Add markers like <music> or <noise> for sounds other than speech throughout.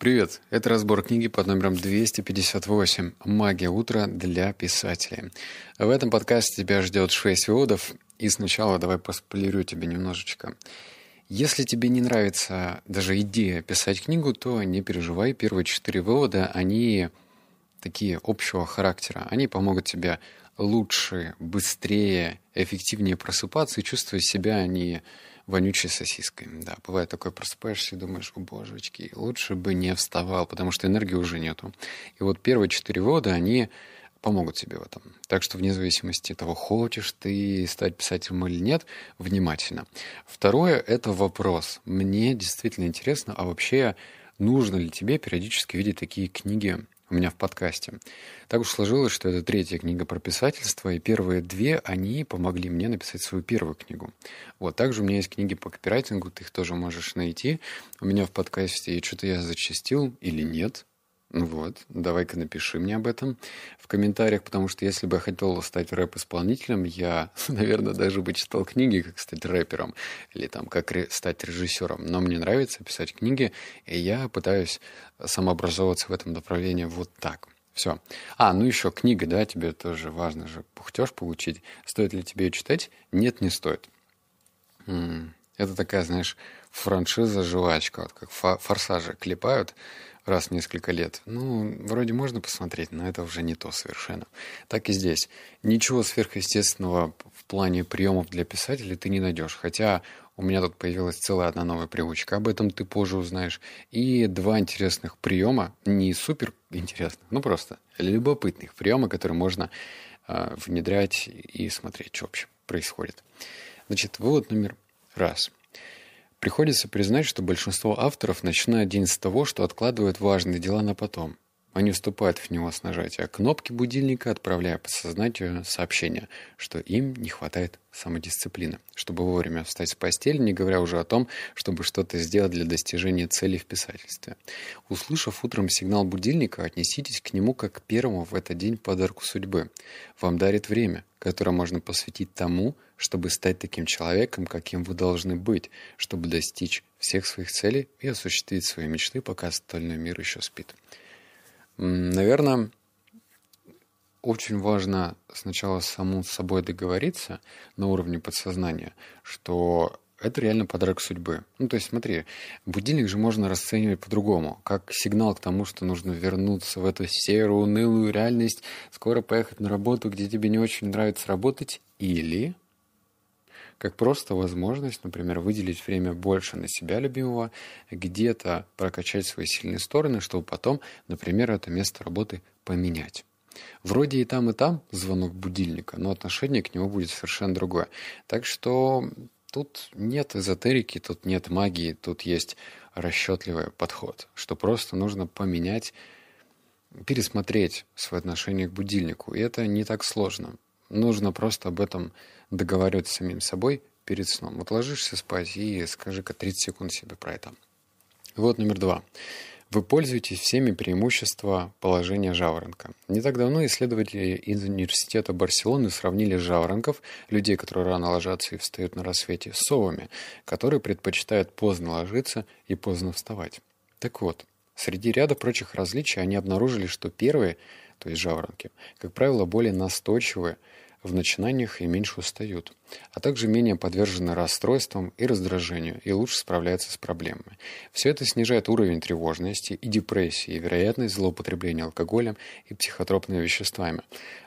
Привет! Это разбор книги под номером 258 «Магия утра для писателей». В этом подкасте тебя ждет 6 выводов, и сначала давай поспойлерю тебе немножечко. Если тебе не нравится даже идея писать книгу, то не переживай. Первые четыре вывода, они такие общего характера. Они помогут тебе лучше, быстрее, эффективнее просыпаться и чувствовать себя не вонючей сосиской. Да, бывает такое, просыпаешься и думаешь, о божечки, лучше бы не вставал, потому что энергии уже нету. И вот первые четыре вывода, они помогут тебе в этом. Так что вне зависимости от того, хочешь ты стать писателем или нет, внимательно. Второе — это вопрос. Мне действительно интересно, а вообще нужно ли тебе периодически видеть такие книги у меня в подкасте. Так уж сложилось, что это третья книга про писательство, и первые две, они помогли мне написать свою первую книгу. Вот, также у меня есть книги по копирайтингу, ты их тоже можешь найти. У меня в подкасте и что-то я зачастил или нет, вот, давай-ка напиши мне об этом в комментариях, потому что если бы я хотел стать рэп-исполнителем, я, <laughs> наверное, даже бы читал книги, как стать рэпером или там, как стать режиссером. Но мне нравится писать книги, и я пытаюсь самообразовываться в этом направлении вот так. Все. А, ну еще книга, да, тебе тоже важно же пухтеж получить. Стоит ли тебе ее читать? Нет, не стоит. Это такая, знаешь, франшиза-жвачка, вот как форсажи клепают раз в несколько лет. Ну, вроде можно посмотреть, но это уже не то совершенно. Так и здесь. Ничего сверхъестественного в плане приемов для писателей ты не найдешь. Хотя у меня тут появилась целая одна новая привычка. Об этом ты позже узнаешь. И два интересных приема, не супер интересных, ну просто любопытных приема, которые можно э, внедрять и смотреть, что вообще происходит. Значит, вывод номер раз – Приходится признать, что большинство авторов начинают день с того, что откладывают важные дела на потом. Они вступают в него с нажатия кнопки будильника, отправляя подсознанию сообщение, что им не хватает самодисциплины, чтобы вовремя встать с постели, не говоря уже о том, чтобы что-то сделать для достижения цели в писательстве. Услышав утром сигнал будильника, отнеситесь к нему как к первому в этот день подарку судьбы. Вам дарит время, которое можно посвятить тому, чтобы стать таким человеком, каким вы должны быть, чтобы достичь всех своих целей и осуществить свои мечты, пока остальной мир еще спит. Наверное, очень важно сначала саму с собой договориться на уровне подсознания, что это реально подарок судьбы. Ну, то есть, смотри, будильник же можно расценивать по-другому, как сигнал к тому, что нужно вернуться в эту серую, унылую реальность, скоро поехать на работу, где тебе не очень нравится работать, или как просто возможность, например, выделить время больше на себя любимого, где-то прокачать свои сильные стороны, чтобы потом, например, это место работы поменять. Вроде и там, и там звонок будильника, но отношение к нему будет совершенно другое. Так что тут нет эзотерики, тут нет магии, тут есть расчетливый подход, что просто нужно поменять, пересмотреть свое отношение к будильнику. И это не так сложно. Нужно просто об этом договариваться с самим собой перед сном. Вот ложишься спать и скажи-ка 30 секунд себе про это. Вот номер два. Вы пользуетесь всеми преимуществами положения жаворонка. Не так давно исследователи из университета Барселоны сравнили жаворонков, людей, которые рано ложатся и встают на рассвете, с совами, которые предпочитают поздно ложиться и поздно вставать. Так вот, среди ряда прочих различий они обнаружили, что первые, то есть жаворонки, как правило, более настойчивые – в начинаниях и меньше устают, а также менее подвержены расстройствам и раздражению и лучше справляются с проблемами. Все это снижает уровень тревожности и депрессии и вероятность злоупотребления алкоголем и психотропными веществами.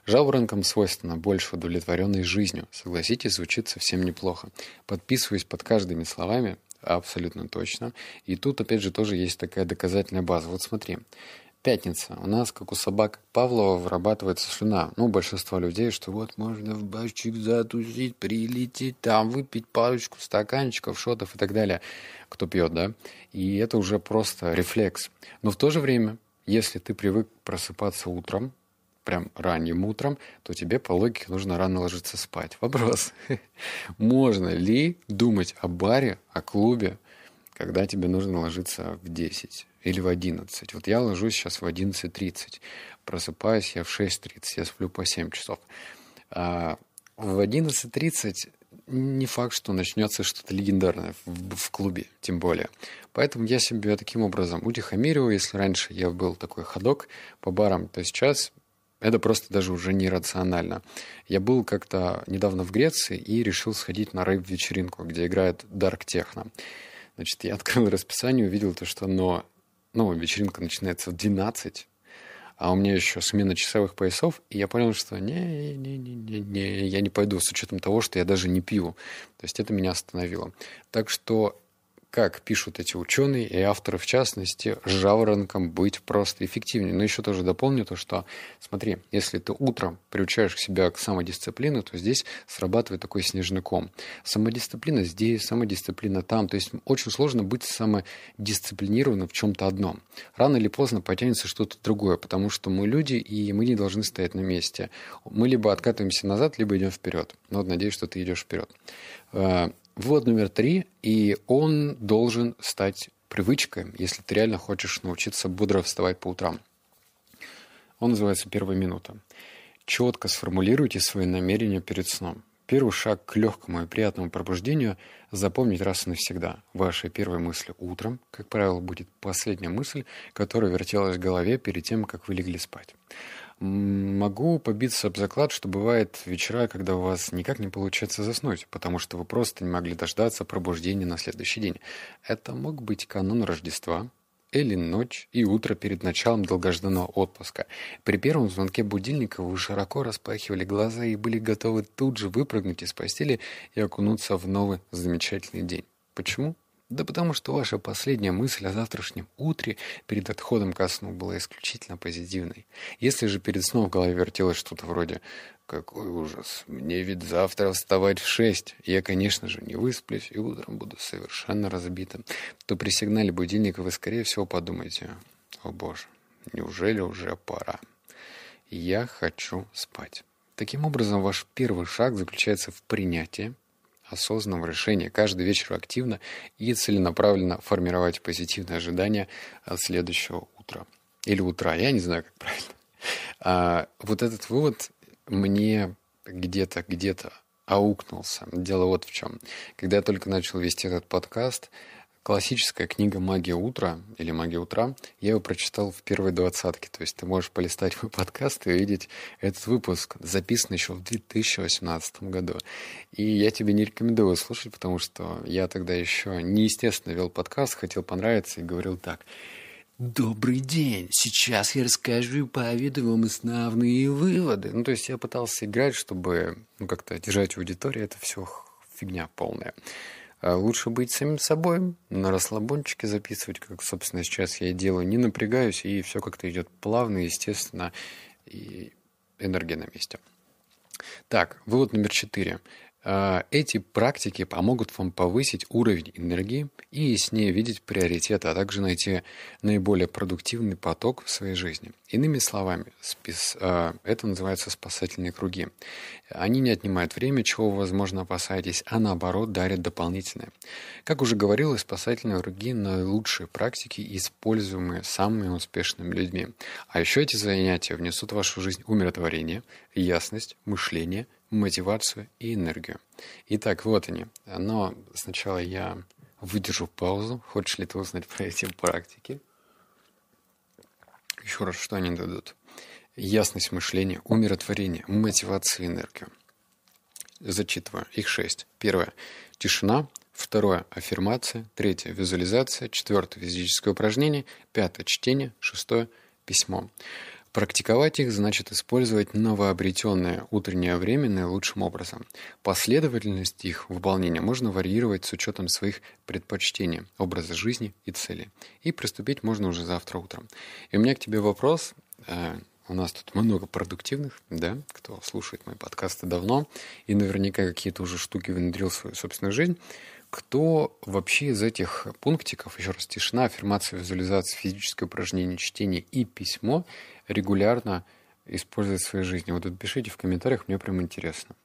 Жаворонкам свойственно больше удовлетворенной жизнью. Согласитесь, звучит совсем неплохо. Подписываюсь под каждыми словами, абсолютно точно. И тут, опять же, тоже есть такая доказательная база. Вот смотри, Пятница. У нас, как у собак Павлова, вырабатывается слюна. Ну, большинство людей, что вот можно в бачик затусить, прилететь, там выпить парочку стаканчиков, шотов и так далее. Кто пьет, да? И это уже просто рефлекс. Но в то же время, если ты привык просыпаться утром, прям ранним утром, то тебе по логике нужно рано ложиться спать. Вопрос. <laughs> Можно ли думать о баре, о клубе, когда тебе нужно ложиться в 10 или в 11. Вот я ложусь сейчас в 11.30, просыпаюсь я в 6.30, я сплю по 7 часов. А в 11.30 не факт, что начнется что-то легендарное в, в клубе, тем более. Поэтому я себя таким образом утихомириваю. Если раньше я был такой ходок по барам, то сейчас это просто даже уже нерационально. Я был как-то недавно в Греции и решил сходить на рэп-вечеринку, где играет Dark Techno. Значит, я открыл расписание, увидел то, что но, ну, вечеринка начинается в 12, а у меня еще смена часовых поясов, и я понял, что не, не, не, не, не, я не пойду с учетом того, что я даже не пью. То есть это меня остановило. Так что как пишут эти ученые и авторы в частности, жаворонком быть просто эффективнее. Но еще тоже дополню то, что, смотри, если ты утром приучаешь себя к самодисциплине, то здесь срабатывает такой снежный ком. Самодисциплина здесь, самодисциплина там. То есть очень сложно быть самодисциплинированным в чем-то одном. Рано или поздно потянется что-то другое, потому что мы люди, и мы не должны стоять на месте. Мы либо откатываемся назад, либо идем вперед. Но вот надеюсь, что ты идешь вперед. Вывод номер три, и он должен стать привычкой, если ты реально хочешь научиться бодро вставать по утрам. Он называется «Первая минута». Четко сформулируйте свои намерения перед сном. Первый шаг к легкому и приятному пробуждению – запомнить раз и навсегда. Вашей первой мыслью утром, как правило, будет последняя мысль, которая вертелась в голове перед тем, как вы легли спать. Могу побиться об заклад, что бывает вечера, когда у вас никак не получается заснуть, потому что вы просто не могли дождаться пробуждения на следующий день. Это мог быть канун Рождества, или ночь и утро перед началом долгожданного отпуска. При первом звонке будильника вы широко распахивали глаза и были готовы тут же выпрыгнуть из постели и окунуться в новый замечательный день. Почему? Да потому что ваша последняя мысль о завтрашнем утре перед отходом ко сну была исключительно позитивной. Если же перед сном в голове вертелось что-то вроде «Какой ужас! Мне ведь завтра вставать в шесть. Я, конечно же, не высплюсь и утром буду совершенно разбитым», то при сигнале будильника вы, скорее всего, подумаете «О боже, неужели уже пора? Я хочу спать». Таким образом, ваш первый шаг заключается в принятии, осознанного решения каждый вечер активно и целенаправленно формировать позитивные ожидания от следующего утра. Или утра, я не знаю, как правильно. А, вот этот вывод мне где-то, где-то аукнулся. Дело вот в чем. Когда я только начал вести этот подкаст, классическая книга «Магия утра» или «Магия утра», я его прочитал в первой двадцатке. То есть ты можешь полистать мой подкаст и увидеть этот выпуск, записан еще в 2018 году. И я тебе не рекомендую слушать, потому что я тогда еще неестественно вел подкаст, хотел понравиться и говорил так. Добрый день! Сейчас я расскажу и поведу вам основные выводы. Ну, то есть я пытался играть, чтобы ну, как-то держать аудиторию. Это все фигня полная. А лучше быть самим собой, на расслабончике записывать, как, собственно, сейчас я и делаю. Не напрягаюсь, и все как-то идет плавно, естественно, и энергия на месте. Так, вывод номер четыре. А, эти практики помогут вам повысить уровень энергии и яснее видеть приоритеты, а также найти наиболее продуктивный поток в своей жизни. Иными словами, спис, а, это называется спасательные круги. Они не отнимают время, чего вы, возможно, опасаетесь, а наоборот дарят дополнительное. Как уже говорилось, спасательные круги – наилучшие практики, используемые самыми успешными людьми. А еще эти занятия внесут в вашу жизнь умиротворение, ясность, мышление – мотивацию и энергию. Итак, вот они. Но сначала я выдержу паузу. Хочешь ли ты узнать про эти практики? Еще раз, что они дадут? Ясность мышления, умиротворение, мотивацию и энергию. Зачитываю. Их шесть. Первое. Тишина. Второе. Аффирмация. Третье. Визуализация. Четвертое. Физическое упражнение. Пятое. Чтение. Шестое. Письмо. Практиковать их значит использовать новообретенное утреннее время наилучшим образом. Последовательность их выполнения можно варьировать с учетом своих предпочтений, образа жизни и целей. И приступить можно уже завтра утром. И у меня к тебе вопрос. Э, у нас тут много продуктивных, да, кто слушает мои подкасты давно и наверняка какие-то уже штуки внедрил в свою собственную жизнь. Кто вообще из этих пунктиков, еще раз, тишина, аффирмация, визуализация, физическое упражнение, чтение и письмо – регулярно использовать в своей жизни? Вот пишите в комментариях, мне прям интересно.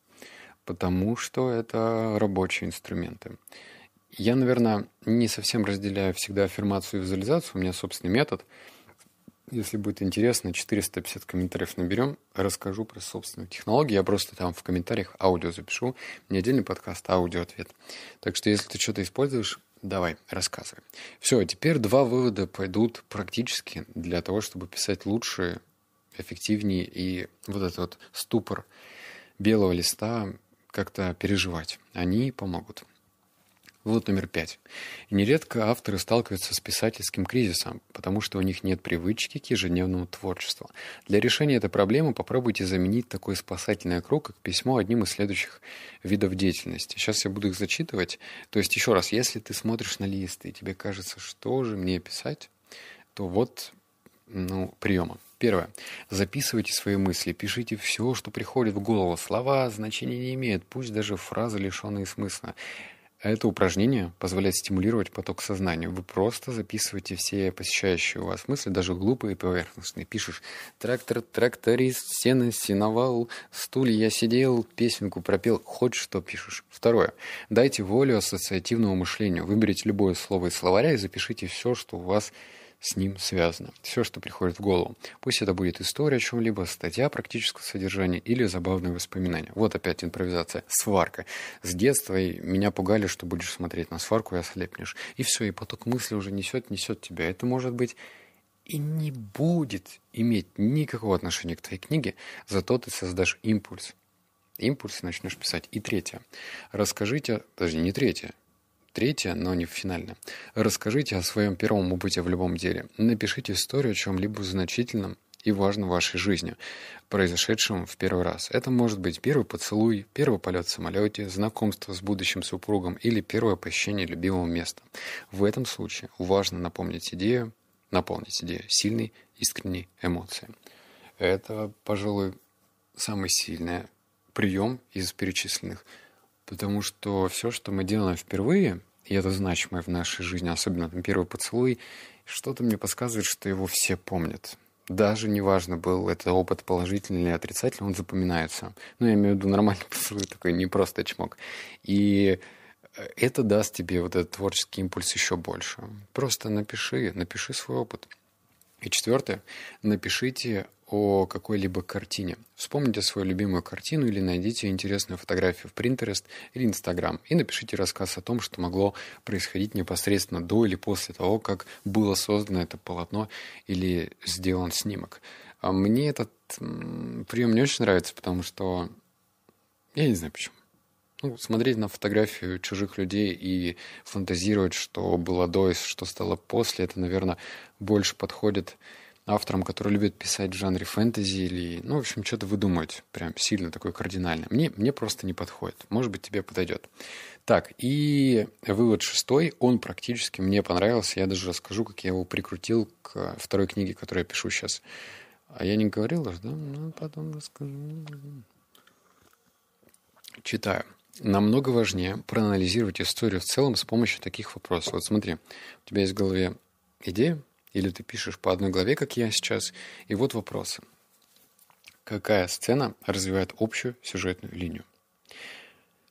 Потому что это рабочие инструменты. Я, наверное, не совсем разделяю всегда аффирмацию и визуализацию. У меня собственный метод. Если будет интересно, 450 комментариев наберем, расскажу про собственную технологию. Я просто там в комментариях аудио запишу. Не отдельный подкаст, а аудио-ответ. Так что если ты что-то используешь, давай, рассказывай. Все, теперь два вывода пойдут практически для того, чтобы писать лучше, эффективнее и вот этот вот ступор белого листа как-то переживать. Они помогут. Вывод номер пять. Нередко авторы сталкиваются с писательским кризисом, потому что у них нет привычки к ежедневному творчеству. Для решения этой проблемы попробуйте заменить такой спасательный круг, как письмо, одним из следующих видов деятельности. Сейчас я буду их зачитывать. То есть, еще раз, если ты смотришь на лист, и тебе кажется, что же мне писать, то вот ну, приема. Первое. Записывайте свои мысли, пишите все, что приходит в голову. Слова значения не имеют, пусть даже фразы лишенные смысла. Это упражнение позволяет стимулировать поток сознания. Вы просто записываете все посещающие у вас мысли, даже глупые и поверхностные. Пишешь «трактор, тракторист, сено, сеновал, стулья я сидел, песенку пропел». Хоть что пишешь. Второе. Дайте волю ассоциативному мышлению. Выберите любое слово из словаря и запишите все, что у вас с ним связано. Все, что приходит в голову. Пусть это будет история о чем-либо, статья практического содержания или забавные воспоминания. Вот опять импровизация. Сварка. С детства меня пугали, что будешь смотреть на сварку и ослепнешь. И все, и поток мысли уже несет, несет тебя. Это может быть и не будет иметь никакого отношения к твоей книге, зато ты создашь импульс. Импульс начнешь писать. И третье. Расскажите, даже не третье, Третье, но не финальное. Расскажите о своем первом опыте в любом деле. Напишите историю о чем-либо значительном и важном в вашей жизни, произошедшем в первый раз. Это может быть первый поцелуй, первый полет в самолете, знакомство с будущим супругом или первое посещение любимого места. В этом случае важно напомнить идею, наполнить идею сильной, искренней эмоцией. Это, пожалуй, самый сильный прием из перечисленных – Потому что все, что мы делаем впервые, и это значимое в нашей жизни, особенно там первый поцелуй, что-то мне подсказывает, что его все помнят. Даже неважно, был это опыт положительный или отрицательный, он запоминается. Ну, я имею в виду нормальный <laughs> поцелуй, такой не просто чмок. И это даст тебе вот этот творческий импульс еще больше. Просто напиши, напиши свой опыт. И четвертое, напишите о какой-либо картине. Вспомните свою любимую картину или найдите интересную фотографию в Pinterest или Instagram и напишите рассказ о том, что могло происходить непосредственно до или после того, как было создано это полотно или сделан снимок. А мне этот прием не очень нравится, потому что я не знаю почему. Ну, смотреть на фотографию чужих людей и фантазировать, что было до и что стало после, это, наверное, больше подходит авторам, которые любят писать в жанре фэнтези или, ну, в общем, что-то выдумывать прям сильно такое кардинальное. Мне, мне просто не подходит. Может быть, тебе подойдет. Так, и вывод шестой, он практически мне понравился. Я даже расскажу, как я его прикрутил к второй книге, которую я пишу сейчас. А я не говорил уже, да? Ну, потом расскажу. Читаю. Намного важнее проанализировать историю в целом с помощью таких вопросов. Вот смотри, у тебя есть в голове идея, или ты пишешь по одной главе, как я сейчас, и вот вопросы. Какая сцена развивает общую сюжетную линию?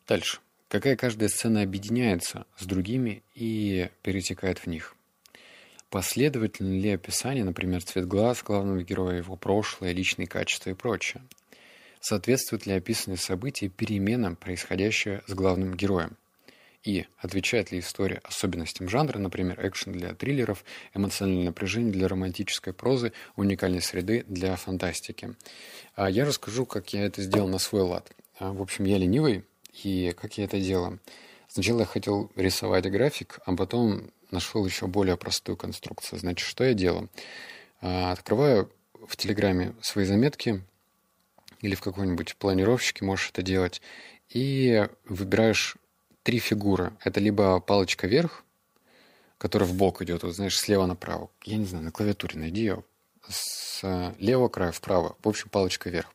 Дальше. Какая каждая сцена объединяется с другими и перетекает в них? Последовательно ли описание, например, цвет глаз главного героя, его прошлое, личные качества и прочее? Соответствует ли описанные события переменам, происходящим с главным героем? И отвечает ли история особенностям жанра, например, экшен для триллеров, эмоциональное напряжение для романтической прозы, уникальной среды для фантастики. А я расскажу, как я это сделал на свой лад. А, в общем, я ленивый, и как я это делал. Сначала я хотел рисовать график, а потом нашел еще более простую конструкцию. Значит, что я делаю? А, открываю в Телеграме свои заметки или в какой-нибудь планировщике можешь это делать, и выбираешь три фигуры. Это либо палочка вверх, которая в бок идет, вот знаешь, слева направо. Я не знаю, на клавиатуре найди ее. С левого края вправо. В общем, палочка вверх.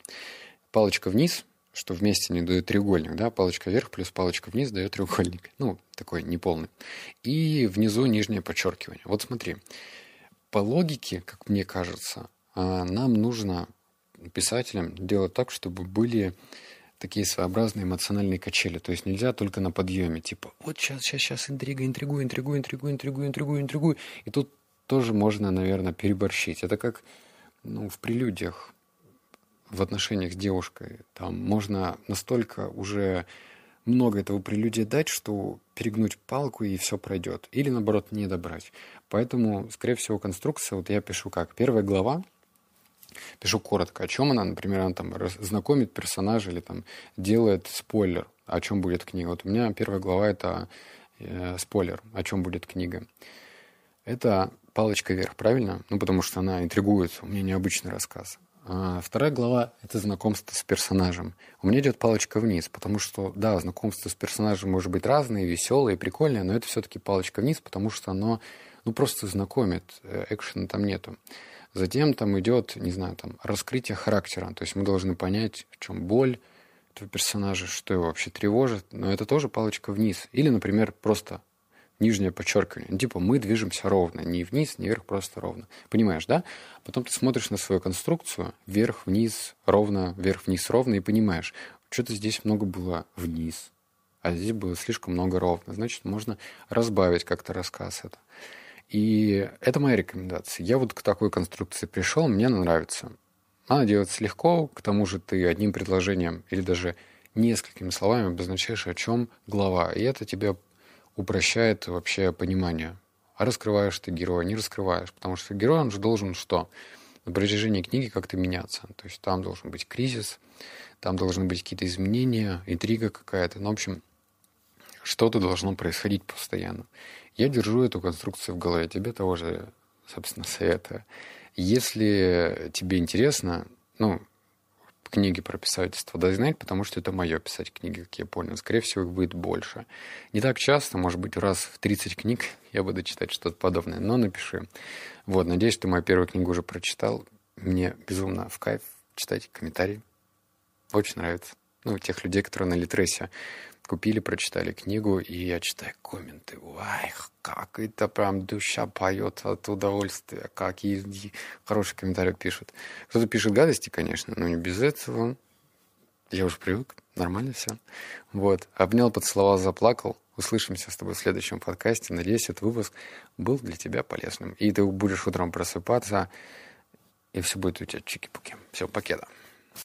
Палочка вниз, что вместе не дают треугольник, да, палочка вверх плюс палочка вниз дает треугольник. Ну, такой неполный. И внизу нижнее подчеркивание. Вот смотри, по логике, как мне кажется, а, нам нужно писателям делать так, чтобы были такие своеобразные эмоциональные качели. То есть нельзя только на подъеме. Типа, вот сейчас, сейчас, сейчас, интрига, интригую, интригую, интригую, интригую, интригую, интригую. И тут тоже можно, наверное, переборщить. Это как ну, в прелюдиях в отношениях с девушкой. Там можно настолько уже много этого прелюдия дать, что перегнуть палку и все пройдет. Или наоборот не добрать. Поэтому, скорее всего, конструкция, вот я пишу как. Первая глава, пишу коротко, о чем она, например, она там знакомит персонажа или там делает спойлер, о чем будет книга. Вот у меня первая глава это э, спойлер, о чем будет книга. Это палочка вверх, правильно? Ну, потому что она интригует, у меня необычный рассказ. А вторая глава — это знакомство с персонажем. У меня идет палочка вниз, потому что, да, знакомство с персонажем может быть разное, веселое, прикольное, но это все-таки палочка вниз, потому что оно, ну, просто знакомит, э, экшена там нету. Затем там идет, не знаю, там, раскрытие характера, то есть мы должны понять, в чем боль этого персонажа, что его вообще тревожит, но это тоже палочка вниз. Или, например, просто нижнее подчеркивание. Типа мы движемся ровно, не вниз, не вверх, просто ровно. Понимаешь, да? Потом ты смотришь на свою конструкцию, вверх, вниз, ровно, вверх, вниз, ровно, и понимаешь, что-то здесь много было вниз, а здесь было слишком много ровно. Значит, можно разбавить как-то рассказ это. И это моя рекомендация. Я вот к такой конструкции пришел, мне она нравится. Она делается легко, к тому же ты одним предложением или даже несколькими словами обозначаешь, о чем глава. И это тебе упрощает вообще понимание. А раскрываешь ты героя, не раскрываешь. Потому что герой, он же должен что? На протяжении книги как-то меняться. То есть там должен быть кризис, там должны быть какие-то изменения, интрига какая-то. Ну, в общем, что-то должно происходить постоянно. Я держу эту конструкцию в голове. Тебе того же, собственно, советую. Если тебе интересно, ну, книги про писательство знать, потому что это мое писать книги, как я понял. Скорее всего, их будет больше. Не так часто, может быть, раз в 30 книг <laughs> я буду читать что-то подобное, но напиши. Вот, надеюсь, ты мою первую книгу уже прочитал. Мне безумно в кайф читать комментарии. Очень нравится. Ну, тех людей, которые на Литресе купили, прочитали книгу, и я читаю комменты. Ой, как это прям душа поет от удовольствия, как и, и хорошие комментарии пишут. Кто-то пишет гадости, конечно, но не без этого. Я уже привык, нормально все. Вот, обнял, поцеловал, заплакал. Услышимся с тобой в следующем подкасте. Надеюсь, этот выпуск был для тебя полезным. И ты будешь утром просыпаться, и все будет у тебя чики-пуки. Все, покеда.